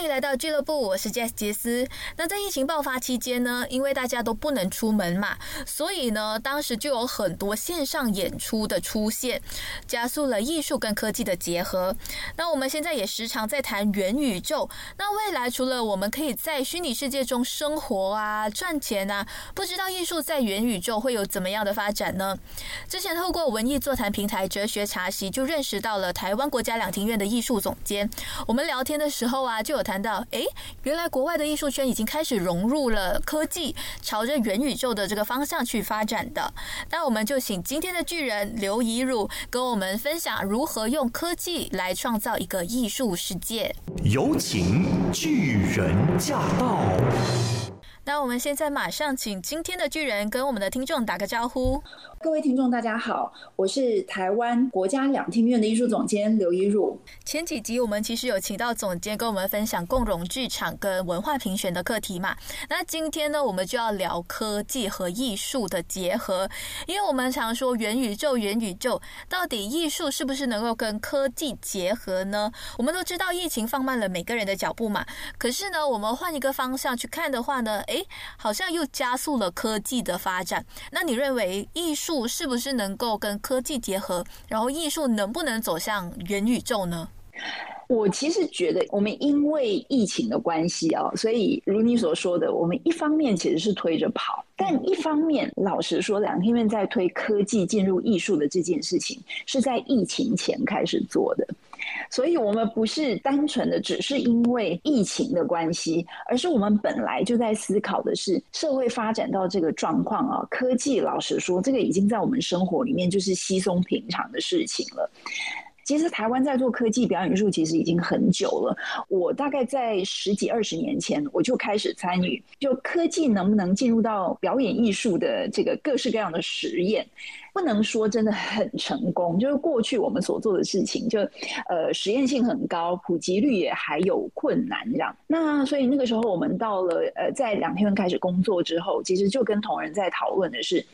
欢迎来到俱乐部，我是 Jess 杰斯。那在疫情爆发期间呢，因为大家都不能出门嘛，所以呢，当时就有很多线上演出的出现，加速了艺术跟科技的结合。那我们现在也时常在谈元宇宙。那未来除了我们可以在虚拟世界中生活啊、赚钱啊，不知道艺术在元宇宙会有怎么样的发展呢？之前透过文艺座谈平台哲学茶席，就认识到了台湾国家两厅院的艺术总监。我们聊天的时候啊，就有谈到，哎，原来国外的艺术圈已经开始融入了科技，朝着元宇宙的这个方向去发展的。那我们就请今天的巨人刘怡汝跟我们分享如何用科技来创造一个艺术世界。有请巨人驾到！那我们现在马上请今天的巨人跟我们的听众打个招呼。各位听众，大家好，我是台湾国家两厅院的艺术总监刘一汝。前几集我们其实有请到总监跟我们分享共融剧场跟文化评选的课题嘛。那今天呢，我们就要聊科技和艺术的结合，因为我们常说元宇宙，元宇宙到底艺术是不是能够跟科技结合呢？我们都知道疫情放慢了每个人的脚步嘛，可是呢，我们换一个方向去看的话呢，诶，好像又加速了科技的发展。那你认为艺术？是不是能够跟科技结合？然后艺术能不能走向元宇宙呢？我其实觉得，我们因为疫情的关系啊，所以如你所说的，我们一方面其实是推着跑，但一方面，老实说，两天院在推科技进入艺术的这件事情，是在疫情前开始做的。所以，我们不是单纯的只是因为疫情的关系，而是我们本来就在思考的是社会发展到这个状况啊。科技，老实说，这个已经在我们生活里面就是稀松平常的事情了。其实台湾在做科技表演艺术，其实已经很久了。我大概在十几二十年前，我就开始参与，就科技能不能进入到表演艺术的这个各式各样的实验，不能说真的很成功。就是过去我们所做的事情，就呃实验性很高，普及率也还有困难这样。那所以那个时候，我们到了呃在两天开始工作之后，其实就跟同仁在讨论的是。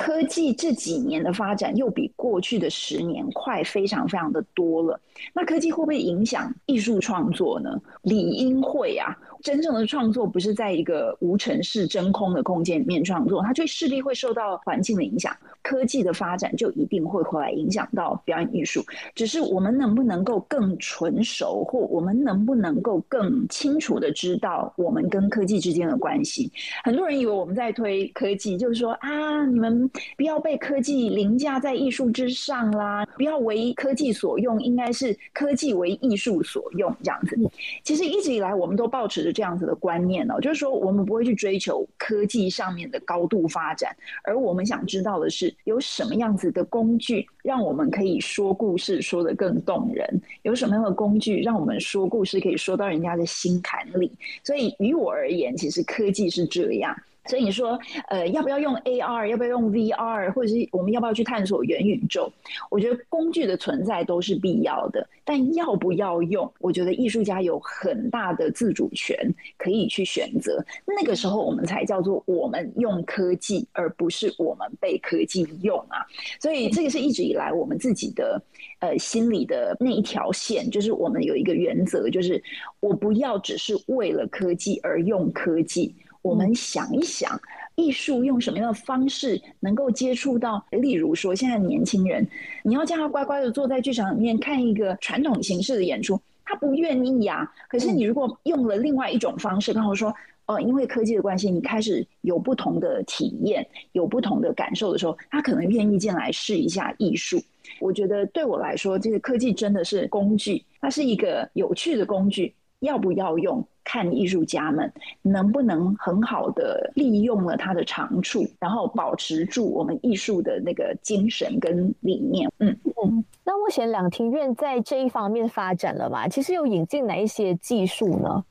科技这几年的发展又比过去的十年快，非常非常的多了。那科技会不会影响艺术创作呢？理应会啊。真正的创作不是在一个无尘室真空的空间里面创作，它就势必会受到环境的影响。科技的发展就一定会回来影响到表演艺术。只是我们能不能够更纯熟，或我们能不能够更清楚的知道我们跟科技之间的关系？很多人以为我们在推科技，就是说啊，你们不要被科技凌驾在艺术之上啦，不要为科技所用，应该是科技为艺术所用这样子。其实一直以来，我们都保持这样子的观念哦，就是说我们不会去追求科技上面的高度发展，而我们想知道的是。有什么样子的工具，让我们可以说故事说得更动人？有什么样的工具，让我们说故事可以说到人家的心坎里？所以，于我而言，其实科技是这样。所以你说，呃，要不要用 AR？要不要用 VR？或者是我们要不要去探索元宇宙？我觉得工具的存在都是必要的，但要不要用，我觉得艺术家有很大的自主权可以去选择。那个时候，我们才叫做我们用科技，而不是我们被科技用啊。所以这个是一直以来我们自己的呃心里的那一条线，就是我们有一个原则，就是我不要只是为了科技而用科技。我们想一想，艺术用什么样的方式能够接触到？例如说，现在年轻人，你要叫他乖乖的坐在剧场里面看一个传统形式的演出，他不愿意呀。可是你如果用了另外一种方式，刚好说，哦，因为科技的关系，你开始有不同的体验，有不同的感受的时候，他可能愿意进来试一下艺术。我觉得对我来说，这个科技真的是工具，它是一个有趣的工具，要不要用？看艺术家们能不能很好的利用了它的长处，然后保持住我们艺术的那个精神跟理念。嗯嗯。那目前两庭院在这一方面发展了吗？其实有引进哪一些技术呢？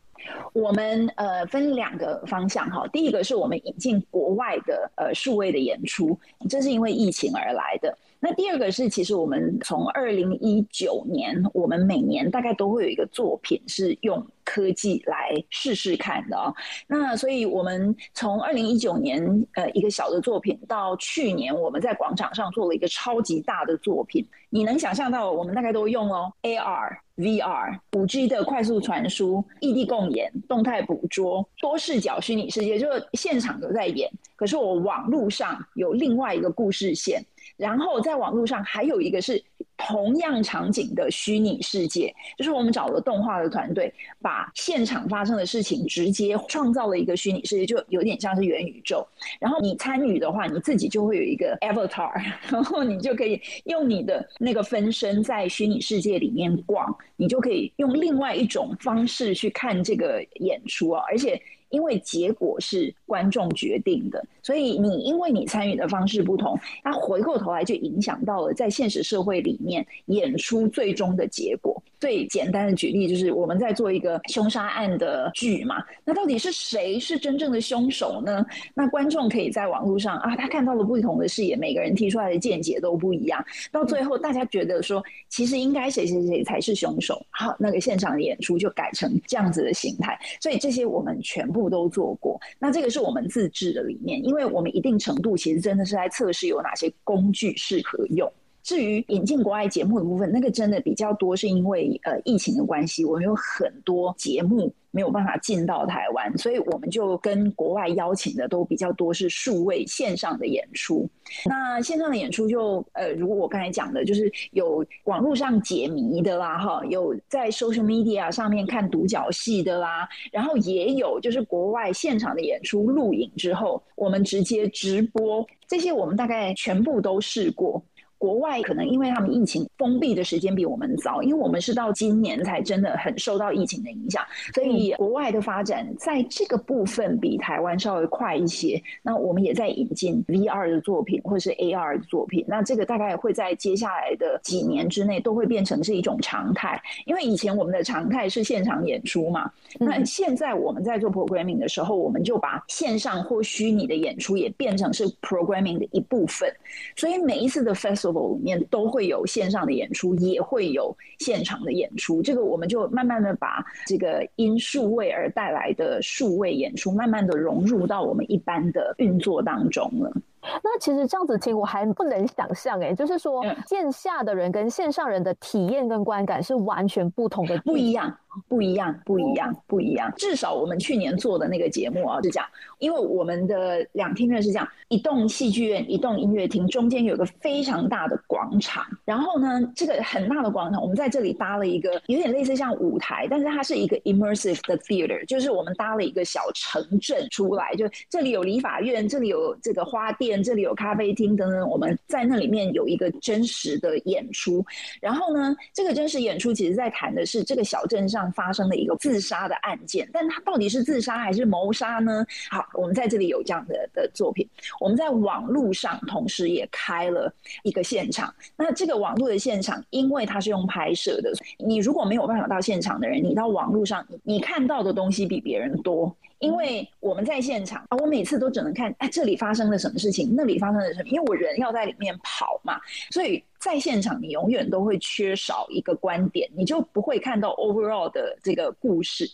我们呃分两个方向哈，第一个是我们引进国外的呃数位的演出，这是因为疫情而来的。那第二个是，其实我们从二零一九年，我们每年大概都会有一个作品是用科技来试试看的啊。那所以我们从二零一九年呃一个小的作品，到去年我们在广场上做了一个超级大的作品，你能想象到我们大概都用哦 AR、VR、五 G 的快速传输、异地共演、动态捕捉、多视角虚拟世界，就是现场都在演，可是我网络上有另外一个故事线。然后在网络上还有一个是同样场景的虚拟世界，就是我们找了动画的团队，把现场发生的事情直接创造了一个虚拟世界，就有点像是元宇宙。然后你参与的话，你自己就会有一个 avatar，然后你就可以用你的那个分身在虚拟世界里面逛，你就可以用另外一种方式去看这个演出啊，而且。因为结果是观众决定的，所以你因为你参与的方式不同，它回过头来就影响到了在现实社会里面演出最终的结果。最简单的举例就是我们在做一个凶杀案的剧嘛，那到底是谁是真正的凶手呢？那观众可以在网络上啊，他看到了不同的视野，每个人提出来的见解都不一样，到最后大家觉得说，其实应该谁谁谁才是凶手，好，那个现场的演出就改成这样子的形态。所以这些我们全部部都做过，那这个是我们自制的理念，因为我们一定程度其实真的是在测试有哪些工具适合用。至于引进国外节目的部分，那个真的比较多，是因为呃疫情的关系，我们有很多节目没有办法进到台湾，所以我们就跟国外邀请的都比较多是数位线上的演出。那线上的演出就呃，如果我刚才讲的，就是有网络上解谜的啦，哈，有在 social media 上面看独角戏的啦，然后也有就是国外现场的演出录影之后，我们直接直播，这些我们大概全部都试过。国外可能因为他们疫情封闭的时间比我们早，因为我们是到今年才真的很受到疫情的影响，所以国外的发展在这个部分比台湾稍微快一些。那我们也在引进 VR 的作品或是 AR 的作品，那这个大概会在接下来的几年之内都会变成是一种常态。因为以前我们的常态是现场演出嘛，那现在我们在做 programming 的时候，我们就把线上或虚拟的演出也变成是 programming 的一部分，所以每一次的 festival。里面都会有线上的演出，也会有现场的演出。这个我们就慢慢的把这个因数位而带来的数位演出，慢慢的融入到我们一般的运作当中了。那其实这样子听我还不能想象哎，就是说线下的人跟线上人的体验跟观感是完全不同的，不一样。不一样，不一样，不一样。至少我们去年做的那个节目啊，是这样。因为我们的两厅院是这样：一栋戏剧院，一栋音乐厅，中间有个非常大的广场。然后呢，这个很大的广场，我们在这里搭了一个有点类似像舞台，但是它是一个 immersive 的 theater，就是我们搭了一个小城镇出来。就这里有理法院，这里有这个花店，这里有咖啡厅等等。我们在那里面有一个真实的演出。然后呢，这个真实演出其实在谈的是这个小镇上。发生的一个自杀的案件，但他到底是自杀还是谋杀呢？好，我们在这里有这样的的作品。我们在网络上同时也开了一个现场。那这个网络的现场，因为它是用拍摄的，你如果没有办法到现场的人，你到网络上，你看到的东西比别人多。因为我们在现场啊，我每次都只能看哎这里发生了什么事情，那里发生了什么，因为我人要在里面跑嘛，所以在现场你永远都会缺少一个观点，你就不会看到 overall 的这个故事。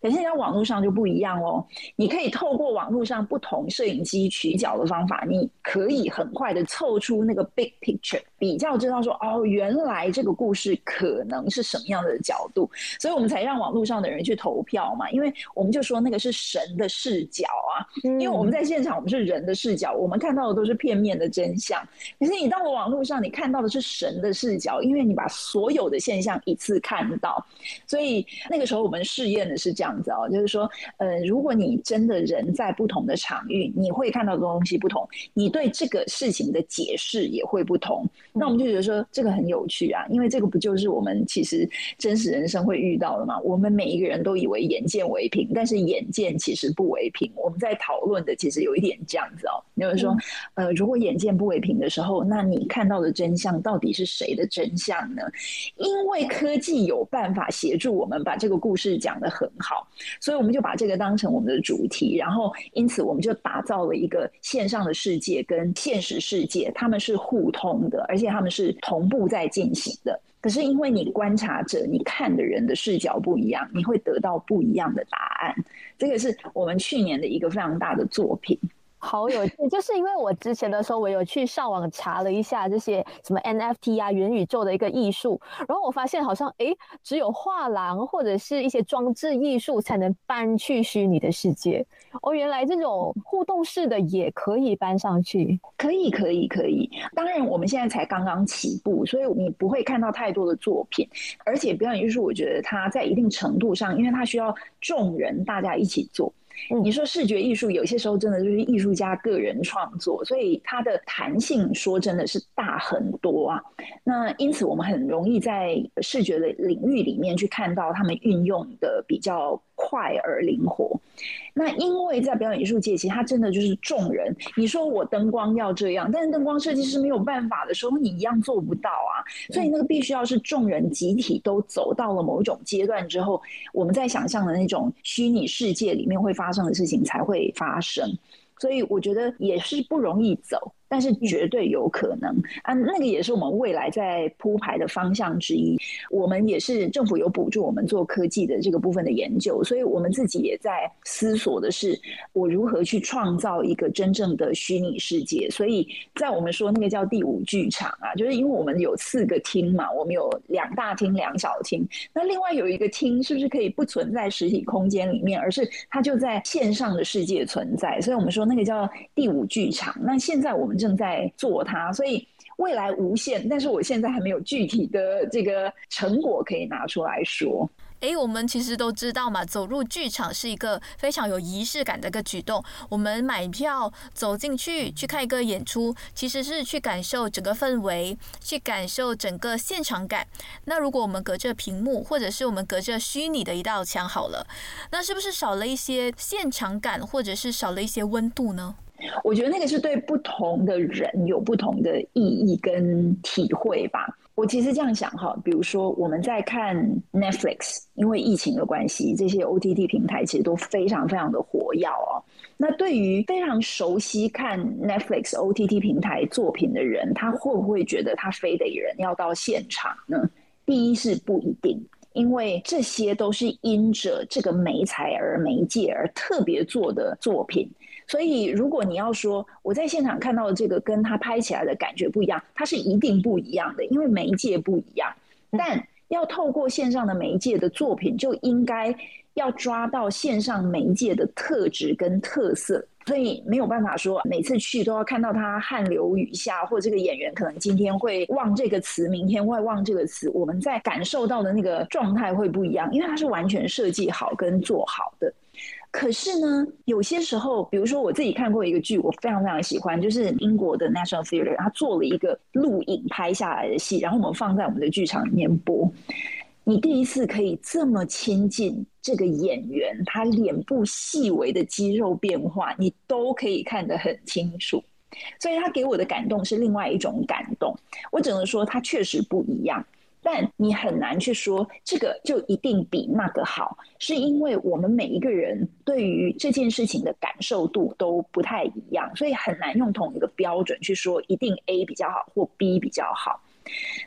可是在网络上就不一样哦，你可以透过网络上不同摄影机取角的方法，你可以很快的凑出那个 big picture，比较知道说哦，原来这个故事可能是什么样的角度，所以我们才让网络上的人去投票嘛，因为我们就说那个是神的视角啊，因为我们在现场我们是人的视角，我们看到的都是片面的真相，可是你到了网络上，你看到的是神的视角，因为你把所有的现象一次看到，所以那个时候我们试验的是这样。样子哦，就是说，呃，如果你真的人在不同的场域，你会看到的东西不同，你对这个事情的解释也会不同。那我们就觉得说，这个很有趣啊，因为这个不就是我们其实真实人生会遇到的吗？我们每一个人都以为眼见为凭，但是眼见其实不为凭。我们在讨论的其实有一点这样子哦。就是说，呃，如果眼见不为凭的时候，那你看到的真相到底是谁的真相呢？因为科技有办法协助我们把这个故事讲得很好，所以我们就把这个当成我们的主题，然后因此我们就打造了一个线上的世界跟现实世界，他们是互通的，而且他们是同步在进行的。可是因为你观察者、你看的人的视角不一样，你会得到不一样的答案。这个是我们去年的一个非常大的作品。好有趣，就是因为我之前的时候，我有去上网查了一下这些什么 NFT 啊、元宇宙的一个艺术，然后我发现好像哎，只有画廊或者是一些装置艺术才能搬去虚拟的世界。哦，原来这种互动式的也可以搬上去，可以，可以，可以。当然，我们现在才刚刚起步，所以你不会看到太多的作品。而且表演艺术，我觉得它在一定程度上，因为它需要众人大家一起做。你说视觉艺术有些时候真的就是艺术家个人创作，所以它的弹性说真的是大很多啊。那因此我们很容易在视觉的领域里面去看到他们运用的比较。快而灵活，那因为在表演艺术界，其实它真的就是众人。你说我灯光要这样，但是灯光设计师没有办法的时候，你一样做不到啊。所以那个必须要是众人集体都走到了某一种阶段之后，我们在想象的那种虚拟世界里面会发发生的事情才会发生。所以我觉得也是不容易走。但是绝对有可能啊，那个也是我们未来在铺排的方向之一。我们也是政府有补助我们做科技的这个部分的研究，所以我们自己也在思索的是，我如何去创造一个真正的虚拟世界。所以在我们说那个叫第五剧场啊，就是因为我们有四个厅嘛，我们有两大厅、两小厅，那另外有一个厅是不是可以不存在实体空间里面，而是它就在线上的世界存在？所以我们说那个叫第五剧场。那现在我们。正在做它，所以未来无限。但是我现在还没有具体的这个成果可以拿出来说。哎，我们其实都知道嘛，走入剧场是一个非常有仪式感的一个举动。我们买票走进去去看一个演出，其实是去感受整个氛围，去感受整个现场感。那如果我们隔着屏幕，或者是我们隔着虚拟的一道墙好了，那是不是少了一些现场感，或者是少了一些温度呢？我觉得那个是对不同的人有不同的意义跟体会吧。我其实这样想哈，比如说我们在看 Netflix，因为疫情的关系，这些 OTT 平台其实都非常非常的活跃哦。那对于非常熟悉看 Netflix OTT 平台作品的人，他会不会觉得他非得人要到现场呢？第一是不一定，因为这些都是因着这个媒材而媒介而特别做的作品。所以，如果你要说我在现场看到的这个跟他拍起来的感觉不一样，它是一定不一样的，因为媒介不一样。但要透过线上的媒介的作品，就应该要抓到线上媒介的特质跟特色。所以没有办法说每次去都要看到他汗流雨下，或这个演员可能今天会忘这个词，明天会忘这个词。我们在感受到的那个状态会不一样，因为它是完全设计好跟做好的。可是呢，有些时候，比如说我自己看过一个剧，我非常非常喜欢，就是英国的 National Theatre，他做了一个录影拍下来的戏，然后我们放在我们的剧场里面播。你第一次可以这么亲近这个演员，他脸部细微的肌肉变化，你都可以看得很清楚。所以他给我的感动是另外一种感动。我只能说，他确实不一样。但你很难去说这个就一定比那个好，是因为我们每一个人对于这件事情的感受度都不太一样，所以很难用同一个标准去说一定 A 比较好或 B 比较好。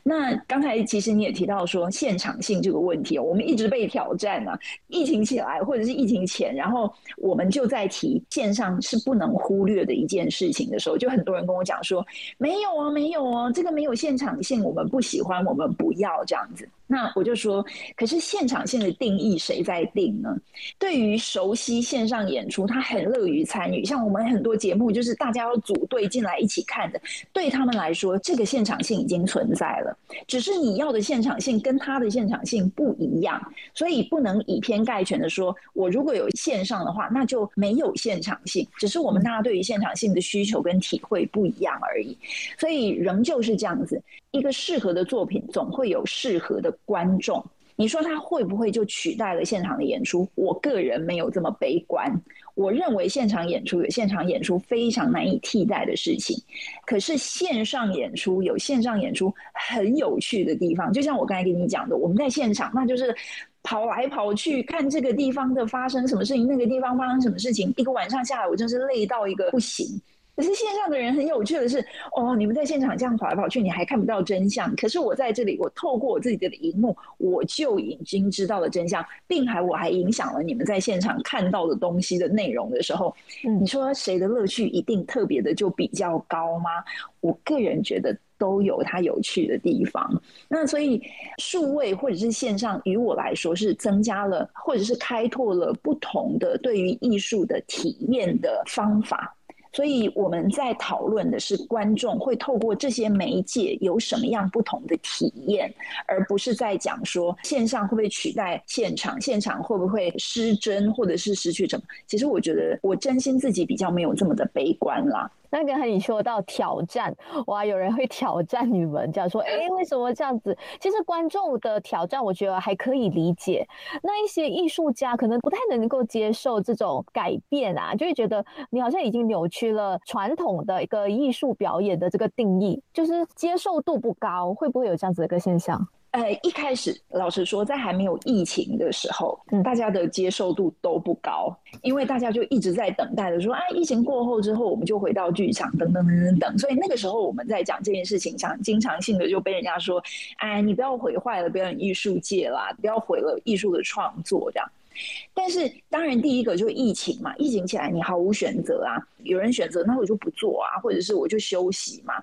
那刚才其实你也提到说现场性这个问题，我们一直被挑战啊。疫情起来或者是疫情前，然后我们就在提线上是不能忽略的一件事情的时候，就很多人跟我讲说没有啊，没有啊，这个没有现场性，我们不喜欢，我们不要这样子。那我就说，可是现场性的定义谁在定呢？对于熟悉线上演出，他很乐于参与。像我们很多节目，就是大家要组队进来一起看的，对他们来说，这个现场性已经存在了。只是你要的现场性跟他的现场性不一样，所以不能以偏概全的说，我如果有线上的话，那就没有现场性。只是我们大家对于现场性的需求跟体会不一样而已。所以仍旧是这样子，一个适合的作品总会有适合的。观众，你说它会不会就取代了现场的演出？我个人没有这么悲观。我认为现场演出有现场演出非常难以替代的事情，可是线上演出有线上演出很有趣的地方。就像我刚才跟你讲的，我们在现场那就是跑来跑去看这个地方的发生什么事情，那个地方发生什么事情，一个晚上下来，我真是累到一个不行。可是线上的人很有趣的是，哦，你们在现场这样跑来跑去，你还看不到真相。可是我在这里，我透过我自己的荧幕，我就已经知道了真相，并还我还影响了你们在现场看到的东西的内容的时候，你说谁的乐趣一定特别的就比较高吗？我个人觉得都有它有趣的地方。那所以数位或者是线上，于我来说是增加了，或者是开拓了不同的对于艺术的体验的方法。所以我们在讨论的是观众会透过这些媒介有什么样不同的体验，而不是在讲说线上会不会取代现场，现场会不会失真或者是失去什么。其实我觉得我真心自己比较没有这么的悲观啦。那刚才你说到挑战，哇，有人会挑战你们，这样说，哎，为什么这样子？其实观众的挑战，我觉得还可以理解。那一些艺术家可能不太能够接受这种改变啊，就会觉得你好像已经扭曲了传统的一个艺术表演的这个定义，就是接受度不高，会不会有这样子的一个现象？呃，一开始老实说，在还没有疫情的时候，大家的接受度都不高，因为大家就一直在等待着说，啊，疫情过后之后，我们就回到剧场，等等等等等。所以那个时候我们在讲这件事情，想经常性的就被人家说，哎，你不要毁坏了表演艺术界啦，不要毁了艺术的创作这样。但是当然，第一个就是疫情嘛，疫情起来你毫无选择啊，有人选择那我就不做啊，或者是我就休息嘛。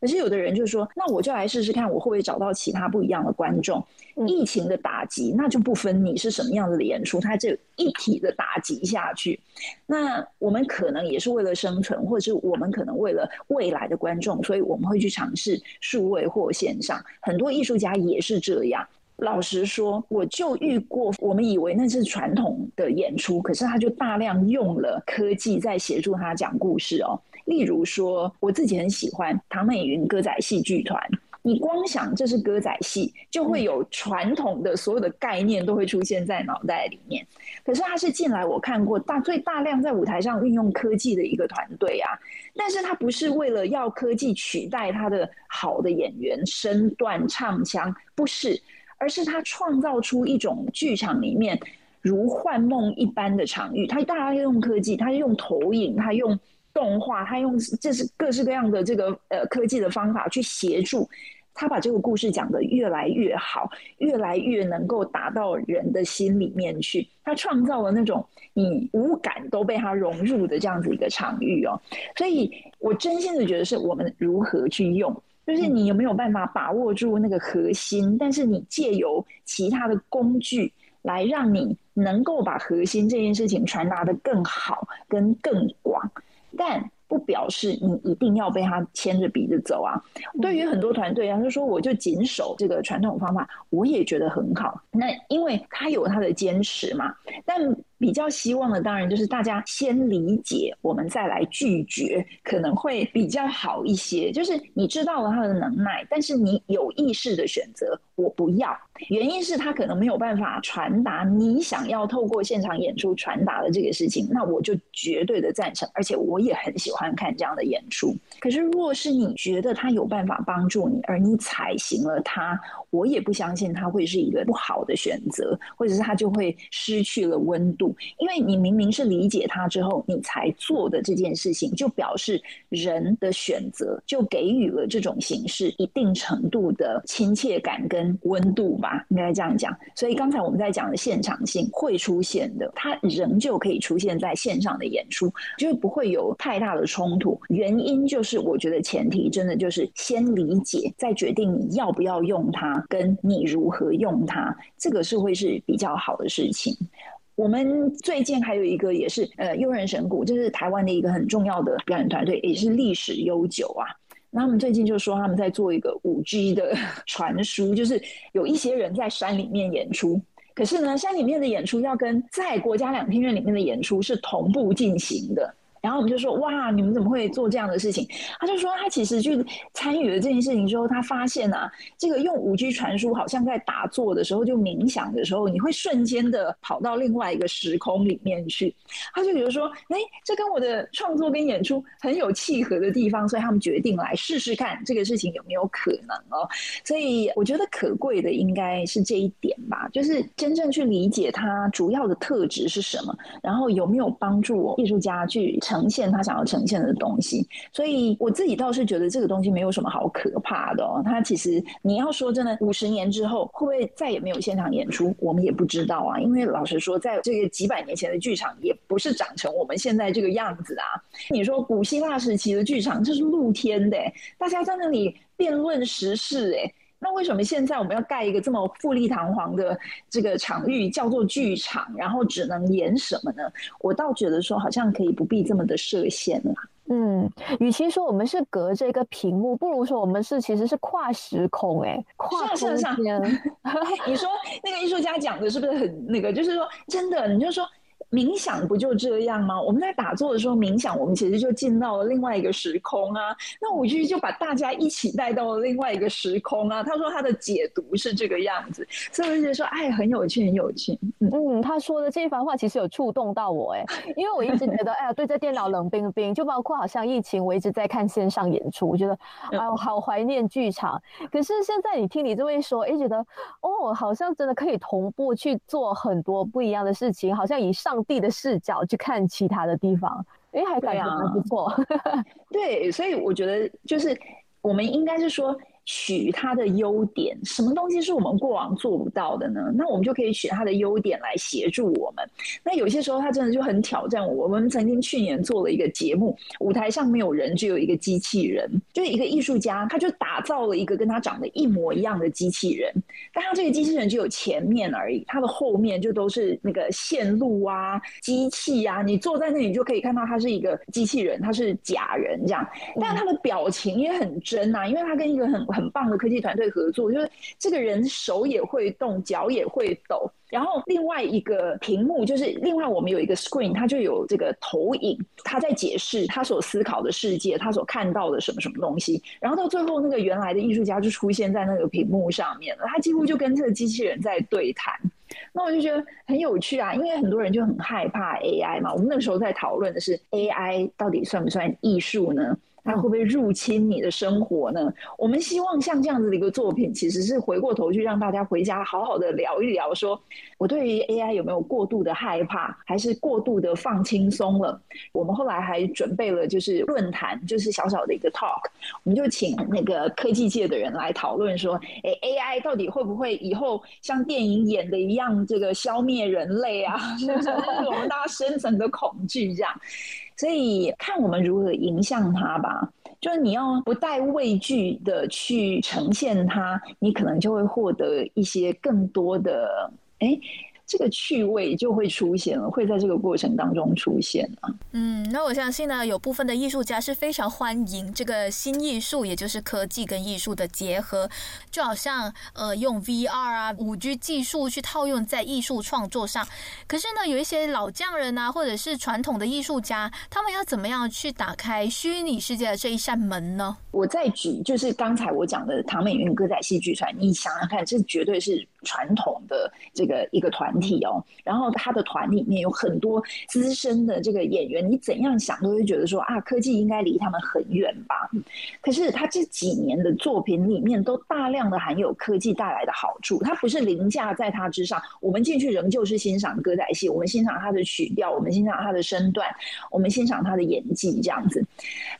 可是有的人就说，那我就来试试看，我会不会找到其他不一样的观众？疫情的打击，那就不分你是什么样子的演出，它这一体的打击下去。那我们可能也是为了生存，或者是我们可能为了未来的观众，所以我们会去尝试数位或线上。很多艺术家也是这样。老实说，我就遇过，我们以为那是传统的演出，可是他就大量用了科技在协助他讲故事哦。例如说，我自己很喜欢唐美云歌仔戏剧团。你光想这是歌仔戏，就会有传统的所有的概念都会出现在脑袋里面。可是他是进来我看过大最大量在舞台上运用科技的一个团队啊。但是他不是为了要科技取代他的好的演员身段唱腔，不是，而是他创造出一种剧场里面如幻梦一般的场域。他大家用科技，他用投影，他用。动画，他用这是各式各样的这个呃科技的方法去协助他把这个故事讲得越来越好，越来越能够达到人的心里面去。他创造了那种你五感都被他融入的这样子一个场域哦。所以我真心的觉得是我们如何去用，就是你有没有办法把握住那个核心，但是你借由其他的工具来让你能够把核心这件事情传达的更好跟更广。但不表示你一定要被他牵着鼻子走啊！对于很多团队啊，就说我就谨守这个传统方法，我也觉得很好。那因为他有他的坚持嘛，但。比较希望的当然就是大家先理解，我们再来拒绝，可能会比较好一些。就是你知道了他的能耐，但是你有意识的选择我不要，原因是他可能没有办法传达你想要透过现场演出传达的这个事情，那我就绝对的赞成，而且我也很喜欢看这样的演出。可是若是你觉得他有办法帮助你，而你采行了他，我也不相信他会是一个不好的选择，或者是他就会失去了温度。因为你明明是理解他之后，你才做的这件事情，就表示人的选择就给予了这种形式一定程度的亲切感跟温度吧，应该这样讲。所以刚才我们在讲的现场性会出现的，它仍旧可以出现在线上的演出，就不会有太大的冲突。原因就是我觉得前提真的就是先理解，再决定你要不要用它，跟你如何用它，这个是会是比较好的事情。我们最近还有一个也是呃，悠人神谷，就是台湾的一个很重要的表演团队，也是历史悠久啊。那他们最近就说他们在做一个五 G 的传输，就是有一些人在山里面演出，可是呢，山里面的演出要跟在国家两厅院里面的演出是同步进行的。然后我们就说哇，你们怎么会做这样的事情？他就说他其实去参与了这件事情之后，他发现啊，这个用五 G 传输好像在打坐的时候就冥想的时候，你会瞬间的跑到另外一个时空里面去。他就觉得说，哎，这跟我的创作跟演出很有契合的地方，所以他们决定来试试看这个事情有没有可能哦。所以我觉得可贵的应该是这一点吧，就是真正去理解它主要的特质是什么，然后有没有帮助艺术家去成呈现他想要呈现的东西。所以我自己倒是觉得这个东西没有什么好可怕的哦。它其实你要说真的，五十年之后会不会再也没有现场演出，我们也不知道啊。因为老实说，在这个几百年前的剧场也不是长成我们现在这个样子啊。你说古希腊时期的剧场，这是露天的，大家在那里辩论时事，哎。那为什么现在我们要盖一个这么富丽堂皇的这个场域，叫做剧场，然后只能演什么呢？我倒觉得说，好像可以不必这么的设限了。嗯，与其说我们是隔着一个屏幕，不如说我们是其实是跨时空，哎，跨空间。你说那个艺术家讲的是不是很那个？就是说，真的，你就说。冥想不就这样吗？我们在打坐的时候冥想，我们其实就进到了另外一个时空啊。那五 G 就把大家一起带到了另外一个时空啊。他说他的解读是这个样子，所以我就觉得说，哎，很有趣，很有趣。嗯，他说的这一番话其实有触动到我，哎，因为我一直觉得，哎呀，对着电脑冷冰冰，就包括好像疫情，我一直在看线上演出，我觉得，哎呦，好怀念剧场。可是现在你听你这么一说，哎，觉得，哦，好像真的可以同步去做很多不一样的事情，好像以上。地的视角去看其他的地方，哎，还感觉还不错。对，所以我觉得就是我们应该是说。取它的优点，什么东西是我们过往做不到的呢？那我们就可以取它的优点来协助我们。那有些时候，它真的就很挑战我。我们曾经去年做了一个节目，舞台上没有人，只有一个机器人，就是一个艺术家，他就打造了一个跟他长得一模一样的机器人。但他这个机器人只有前面而已，他的后面就都是那个线路啊、机器啊。你坐在那里就可以看到，他是一个机器人，他是假人这样。但他的表情也很真啊，因为他跟一个很。很棒的科技团队合作，就是这个人手也会动，脚也会抖。然后另外一个屏幕，就是另外我们有一个 screen，它就有这个投影，他在解释他所思考的世界，他所看到的什么什么东西。然后到最后，那个原来的艺术家就出现在那个屏幕上面了，他几乎就跟这个机器人在对谈。那我就觉得很有趣啊，因为很多人就很害怕 AI 嘛。我们那时候在讨论的是 AI 到底算不算艺术呢？它会不会入侵你的生活呢？我们希望像这样子的一个作品，其实是回过头去让大家回家好好的聊一聊，说我对于 AI 有没有过度的害怕，还是过度的放轻松了？我们后来还准备了就是论坛，就是小小的一个 talk，我们就请那个科技界的人来讨论说，哎，AI 到底会不会以后像电影演的一样，这个消灭人类啊？是不是我们大家深层的恐惧这样？所以看我们如何影响它吧，就是你要不带畏惧的去呈现它，你可能就会获得一些更多的哎。这个趣味就会出现了，会在这个过程当中出现啊。嗯，那我相信呢，有部分的艺术家是非常欢迎这个新艺术，也就是科技跟艺术的结合，就好像呃用 VR 啊、五 G 技术去套用在艺术创作上。可是呢，有一些老匠人啊，或者是传统的艺术家，他们要怎么样去打开虚拟世界的这一扇门呢？我再举，就是刚才我讲的唐美云歌仔戏剧团，你想想看，这绝对是传统的这个一个团。体哦，然后他的团里面有很多资深的这个演员，你怎样想都会觉得说啊，科技应该离他们很远吧？可是他这几年的作品里面都大量的含有科技带来的好处，它不是凌驾在它之上。我们进去仍旧是欣赏歌仔戏，我们欣赏他的曲调，我们欣赏他的身段，我们欣赏他的演技这样子。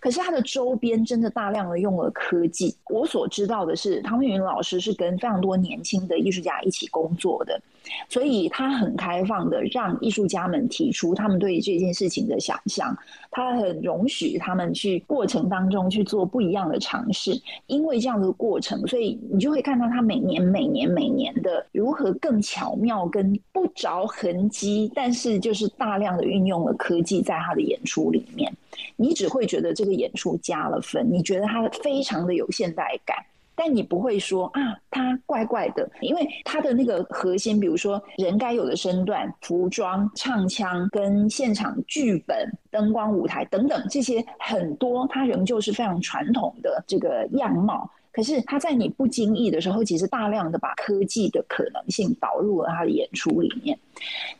可是他的周边真的大量的用了科技。我所知道的是，唐云老师是跟非常多年轻的艺术家一起工作的。所以他很开放的，让艺术家们提出他们对这件事情的想象，他很容许他们去过程当中去做不一样的尝试。因为这样的过程，所以你就会看到他每年、每年、每年的如何更巧妙、跟不着痕迹，但是就是大量的运用了科技在他的演出里面。你只会觉得这个演出加了分，你觉得他非常的有现代感。但你不会说啊，他怪怪的，因为他的那个核心，比如说人该有的身段、服装、唱腔跟现场剧本、灯光、舞台等等这些很多，它仍旧是非常传统的这个样貌。可是他在你不经意的时候，其实大量的把科技的可能性导入了他的演出里面。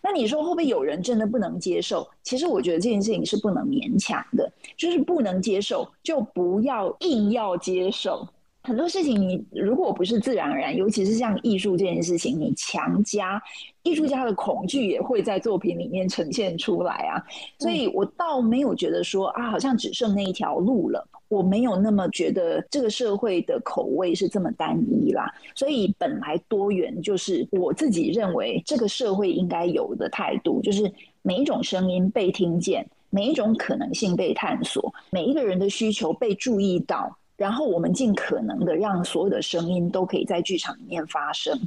那你说会不会有人真的不能接受？其实我觉得这件事情是不能勉强的，就是不能接受就不要硬要接受。很多事情你如果不是自然而然，尤其是像艺术这件事情，你强加艺术家的恐惧也会在作品里面呈现出来啊。所以我倒没有觉得说啊，好像只剩那一条路了。我没有那么觉得这个社会的口味是这么单一啦，所以本来多元就是我自己认为这个社会应该有的态度，就是每一种声音被听见，每一种可能性被探索，每一个人的需求被注意到，然后我们尽可能的让所有的声音都可以在剧场里面发生。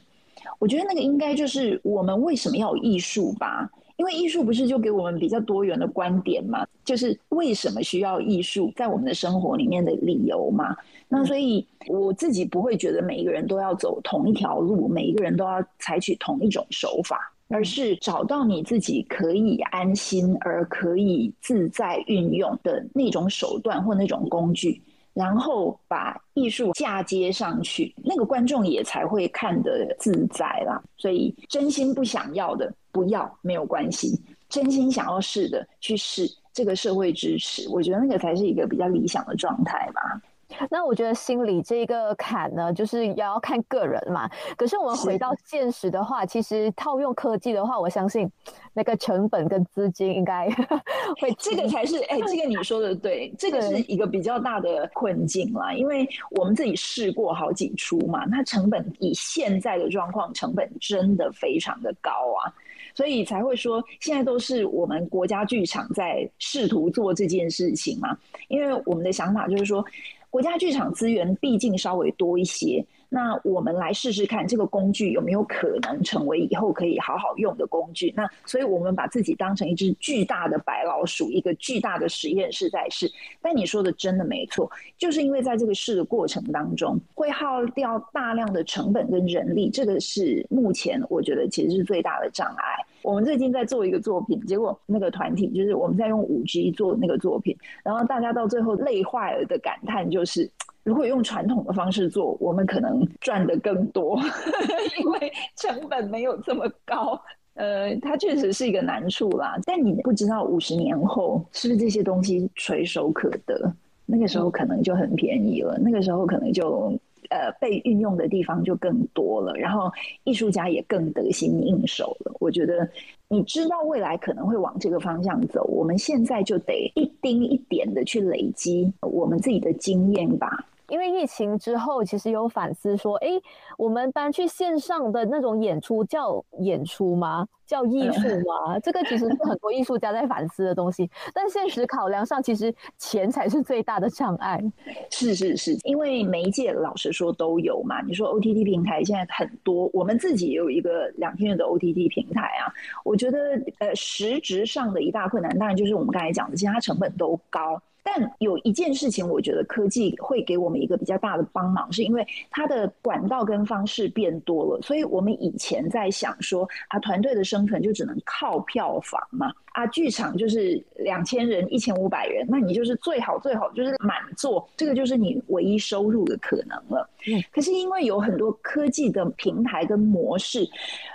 我觉得那个应该就是我们为什么要有艺术吧。因为艺术不是就给我们比较多元的观点嘛？就是为什么需要艺术在我们的生活里面的理由嘛？那所以我自己不会觉得每一个人都要走同一条路，每一个人都要采取同一种手法，而是找到你自己可以安心而可以自在运用的那种手段或那种工具。然后把艺术嫁接上去，那个观众也才会看得自在啦。所以真心不想要的不要没有关系，真心想要试的去试，这个社会支持，我觉得那个才是一个比较理想的状态吧。那我觉得心理这个坎呢，就是也要看个人嘛。可是我们回到现实的话，其实套用科技的话，我相信那个成本跟资金应该 会，这个才是哎，这个你说的对，这个是一个比较大的困境啦。因为我们自己试过好几出嘛，那成本以现在的状况，成本真的非常的高啊，所以才会说现在都是我们国家剧场在试图做这件事情嘛。因为我们的想法就是说。国家剧场资源毕竟稍微多一些。那我们来试试看，这个工具有没有可能成为以后可以好好用的工具？那所以我们把自己当成一只巨大的白老鼠，一个巨大的实验室在试。但你说的真的没错，就是因为在这个试的过程当中，会耗掉大量的成本跟人力，这个是目前我觉得其实是最大的障碍。我们最近在做一个作品，结果那个团体就是我们在用五 G 做那个作品，然后大家到最后累坏了的感叹就是。如果用传统的方式做，我们可能赚的更多，因为成本没有这么高。呃，它确实是一个难处啦。但你不知道五十年后是不是这些东西垂手可得？那个时候可能就很便宜了，那个时候可能就呃被运用的地方就更多了，然后艺术家也更得心应手了。我觉得你知道未来可能会往这个方向走，我们现在就得一丁一点的去累积我们自己的经验吧。因为疫情之后，其实有反思说，哎，我们搬去线上的那种演出叫演出吗？叫艺术 吗？这个其实是很多艺术家在反思的东西。但现实考量上，其实钱才是最大的障碍。是是是，因为媒介老实说都有嘛。你说 OTT 平台现在很多，我们自己也有一个两天的 OTT 平台啊。我觉得，呃，实质上的一大困难，当然就是我们刚才讲的，其他成本都高。但有一件事情，我觉得科技会给我们一个比较大的帮忙，是因为它的管道跟方式变多了。所以我们以前在想说，啊，团队的生存就只能靠票房嘛，啊，剧场就是两千人、一千五百人，那你就是最好最好就是满座，这个就是你唯一收入的可能了。嗯，可是因为有很多科技的平台跟模式，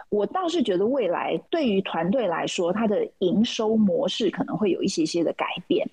我倒是觉得未来对于团队来说，它的营收模式可能会有一些些的改变。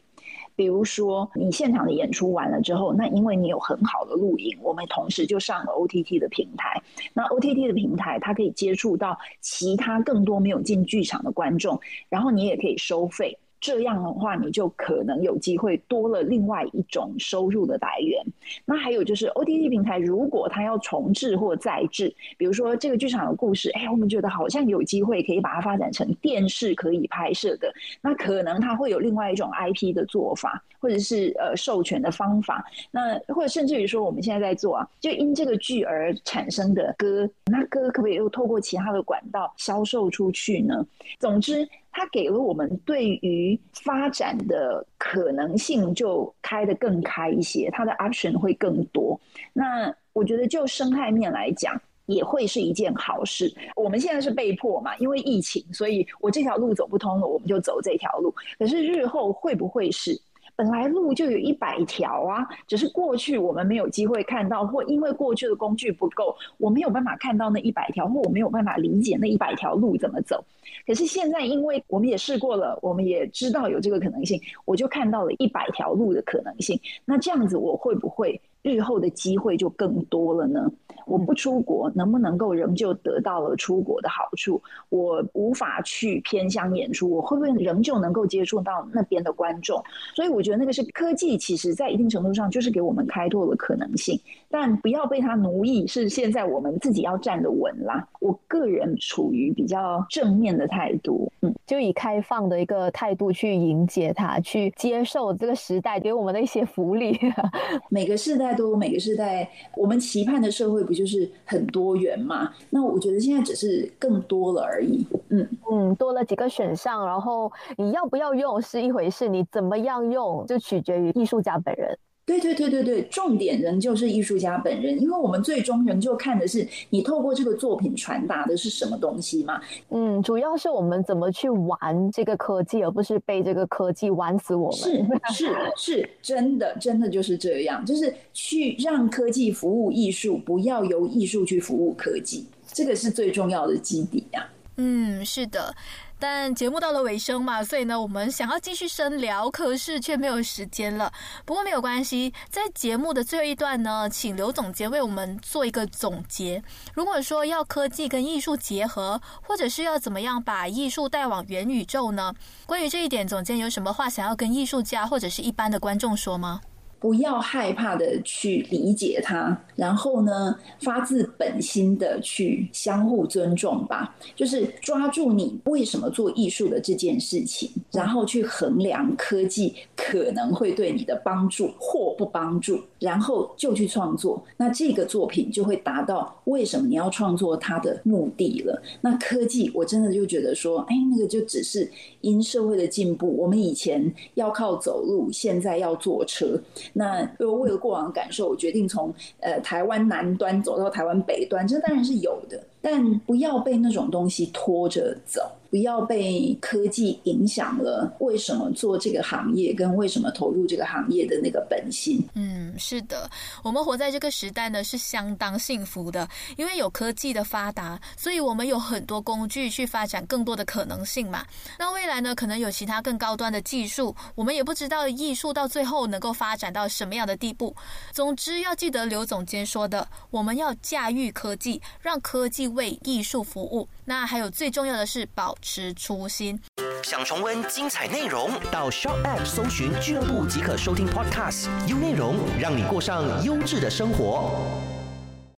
比如说，你现场的演出完了之后，那因为你有很好的录影，我们同时就上了 OTT 的平台。那 OTT 的平台，它可以接触到其他更多没有进剧场的观众，然后你也可以收费。这样的话，你就可能有机会多了另外一种收入的来源。那还有就是 OTT 平台，如果它要重置或再制，比如说这个剧场的故事，哎，我们觉得好像有机会可以把它发展成电视可以拍摄的，那可能它会有另外一种 IP 的做法，或者是呃授权的方法。那或者甚至于说，我们现在在做啊，就因这个剧而产生的歌，那歌可不可以又透过其他的管道销售出去呢？总之。它给了我们对于发展的可能性就开得更开一些，它的 option 会更多。那我觉得就生态面来讲。也会是一件好事。我们现在是被迫嘛，因为疫情，所以我这条路走不通了，我们就走这条路。可是日后会不会是本来路就有一百条啊？只是过去我们没有机会看到，或因为过去的工具不够，我没有办法看到那一百条，或我没有办法理解那一百条路怎么走。可是现在，因为我们也试过了，我们也知道有这个可能性，我就看到了一百条路的可能性。那这样子，我会不会？日后的机会就更多了呢。我不出国，能不能够仍旧得到了出国的好处？我无法去偏乡演出，我会不会仍旧能够接触到那边的观众？所以我觉得那个是科技，其实在一定程度上就是给我们开拓了可能性，但不要被它奴役，是现在我们自己要站得稳啦。我个人处于比较正面的态度，嗯，就以开放的一个态度去迎接它，去接受这个时代给我们的一些福利。每个时代。都每个时代，我们期盼的社会不就是很多元嘛？那我觉得现在只是更多了而已。嗯嗯，多了几个选项，然后你要不要用是一回事，你怎么样用就取决于艺术家本人。对对对对对，重点仍旧是艺术家本人，因为我们最终仍旧看的是你透过这个作品传达的是什么东西嘛。嗯，主要是我们怎么去玩这个科技，而不是被这个科技玩死我们。是是是，真的真的就是这样，就是去让科技服务艺术，不要由艺术去服务科技，这个是最重要的基底呀。嗯，是的。但节目到了尾声嘛，所以呢，我们想要继续深聊，可是却没有时间了。不过没有关系，在节目的最后一段呢，请刘总监为我们做一个总结。如果说要科技跟艺术结合，或者是要怎么样把艺术带往元宇宙呢？关于这一点，总监有什么话想要跟艺术家或者是一般的观众说吗？不要害怕的去理解它，然后呢，发自本心的去相互尊重吧。就是抓住你为什么做艺术的这件事情，然后去衡量科技可能会对你的帮助或不帮助，然后就去创作。那这个作品就会达到为什么你要创作它的目的了。那科技，我真的就觉得说，哎，那个就只是因社会的进步，我们以前要靠走路，现在要坐车。那又为了过往的感受，我决定从呃台湾南端走到台湾北端，这当然是有的，但不要被那种东西拖着走。不要被科技影响了。为什么做这个行业，跟为什么投入这个行业的那个本心？嗯，是的，我们活在这个时代呢，是相当幸福的，因为有科技的发达，所以我们有很多工具去发展更多的可能性嘛。那未来呢，可能有其他更高端的技术，我们也不知道艺术到最后能够发展到什么样的地步。总之，要记得刘总监说的，我们要驾驭科技，让科技为艺术服务。那还有最重要的是保持初心。想重温精彩内容，到 Shop App 搜寻俱乐部即可收听 Podcast，优内容让你过上优质的生活。